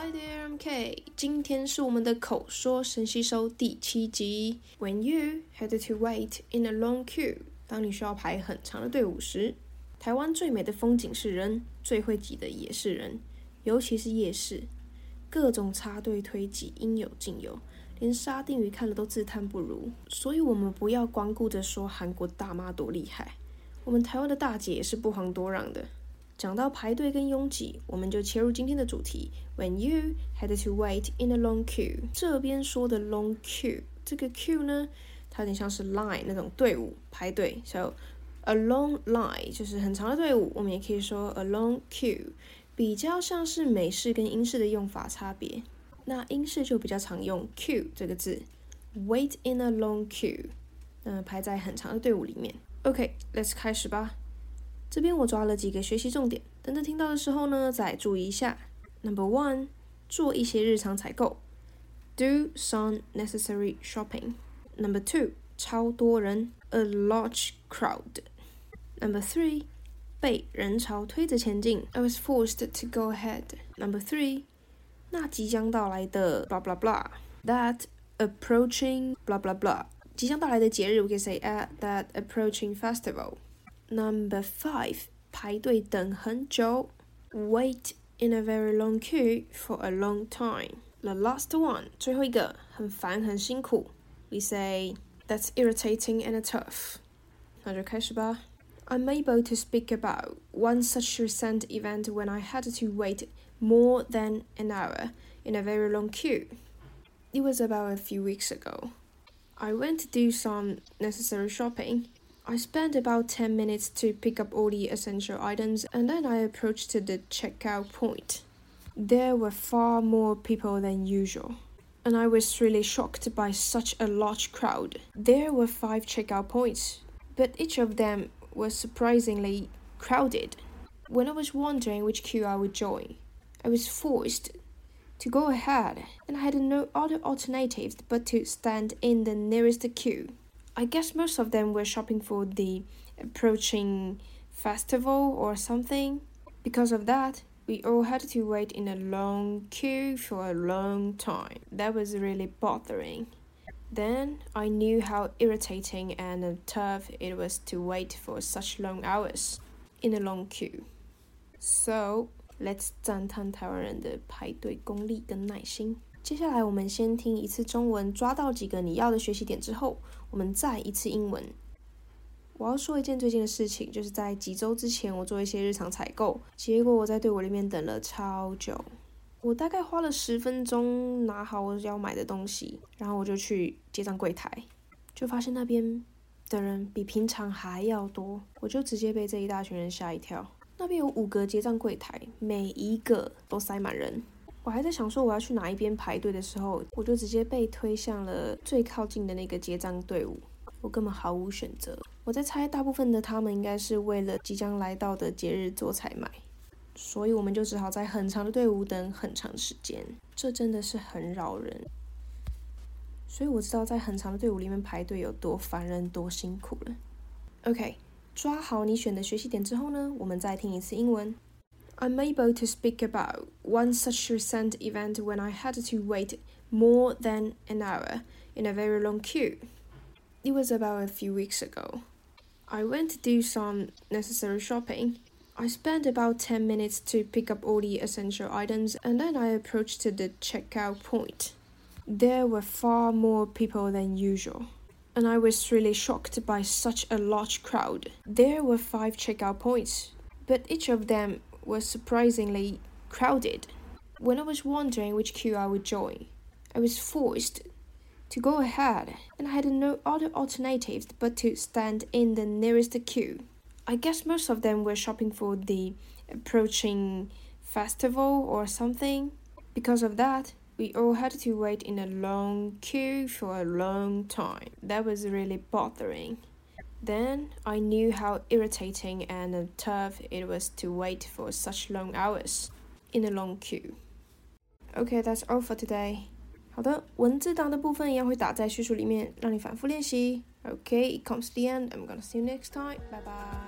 Hi there, I'm Kay。今天是我们的口说神吸收第七集。When you had to wait in a long queue，当你需要排很长的队伍时，台湾最美的风景是人，最会挤的也是人，尤其是夜市，各种插队推挤应有尽有，连沙丁鱼看了都自叹不如。所以，我们不要光顾着说韩国大妈多厉害，我们台湾的大姐也是不遑多让的。讲到排队跟拥挤，我们就切入今天的主题。When you had to wait in a long queue，这边说的 long queue，这个 queue 呢，它有点像是 line 那种队伍排队，so a long line 就是很长的队伍。我们也可以说 a long queue，比较像是美式跟英式的用法差别。那英式就比较常用 queue 这个字，wait in a long queue，嗯，排在很长的队伍里面。OK，let's 开始吧。这边我抓了几个学习重点，等着听到的时候呢，再注意一下。Number one，做一些日常采购，do some necessary shopping。Number two，超多人，a large crowd。Number three，被人潮推着前进，I was forced to go ahead。Number three，那即将到来的，blah blah blah，that approaching blah blah blah，即将到来的节日，我可以 say at that approaching festival。Number five，排队等很久，wait in a very long queue for a long time. The last one，最后一个，很烦很辛苦，we say that's irritating and tough. 那就开始吧。I'm able to speak about one such recent event when I had to wait more than an hour in a very long queue. It was about a few weeks ago. I went to do some necessary shopping I spent about 10 minutes to pick up all the essential items and then I approached to the checkout point. There were far more people than usual, and I was really shocked by such a large crowd. There were five checkout points, but each of them was surprisingly crowded. When I was wondering which queue I would join, I was forced to go ahead, and I had no other alternatives but to stand in the nearest queue. I guess most of them were shopping for the approaching festival or something. Because of that, we all had to wait in a long queue for a long time. That was really bothering. Then I knew how irritating and tough it was to wait for such long hours in a long queue. So let's 赞叹台湾人的排队功力跟耐心。 接下来我们先听一次中文，抓到几个你要的学习点之后，我们再一次英文。我要说一件最近的事情，就是在几周之前，我做一些日常采购，结果我在队伍里面等了超久。我大概花了十分钟拿好我要买的东西，然后我就去结账柜台，就发现那边的人比平常还要多，我就直接被这一大群人吓一跳。那边有五个结账柜台，每一个都塞满人。我还在想说我要去哪一边排队的时候，我就直接被推向了最靠近的那个结账队伍，我根本毫无选择。我在猜，大部分的他们应该是为了即将来到的节日做采买，所以我们就只好在很长的队伍等很长时间，这真的是很扰人。所以我知道在很长的队伍里面排队有多烦人、多辛苦了。OK，抓好你选的学习点之后呢，我们再听一次英文。I'm able to speak about one such recent event when I had to wait more than an hour in a very long queue. It was about a few weeks ago. I went to do some necessary shopping. I spent about 10 minutes to pick up all the essential items and then I approached the checkout point. There were far more people than usual, and I was really shocked by such a large crowd. There were five checkout points, but each of them was surprisingly crowded. When I was wondering which queue I would join, I was forced to go ahead, and I had no other alternatives but to stand in the nearest queue. I guess most of them were shopping for the approaching festival or something. Because of that, we all had to wait in a long queue for a long time. That was really bothering. Then I knew how irritating and tough it was to wait for such long hours in a long queue. Okay, that's all for today. 好的，文字档的部分一样会打在叙述里面，让你反复练习。Okay, it comes to the end. I'm gonna see you next time. Bye bye.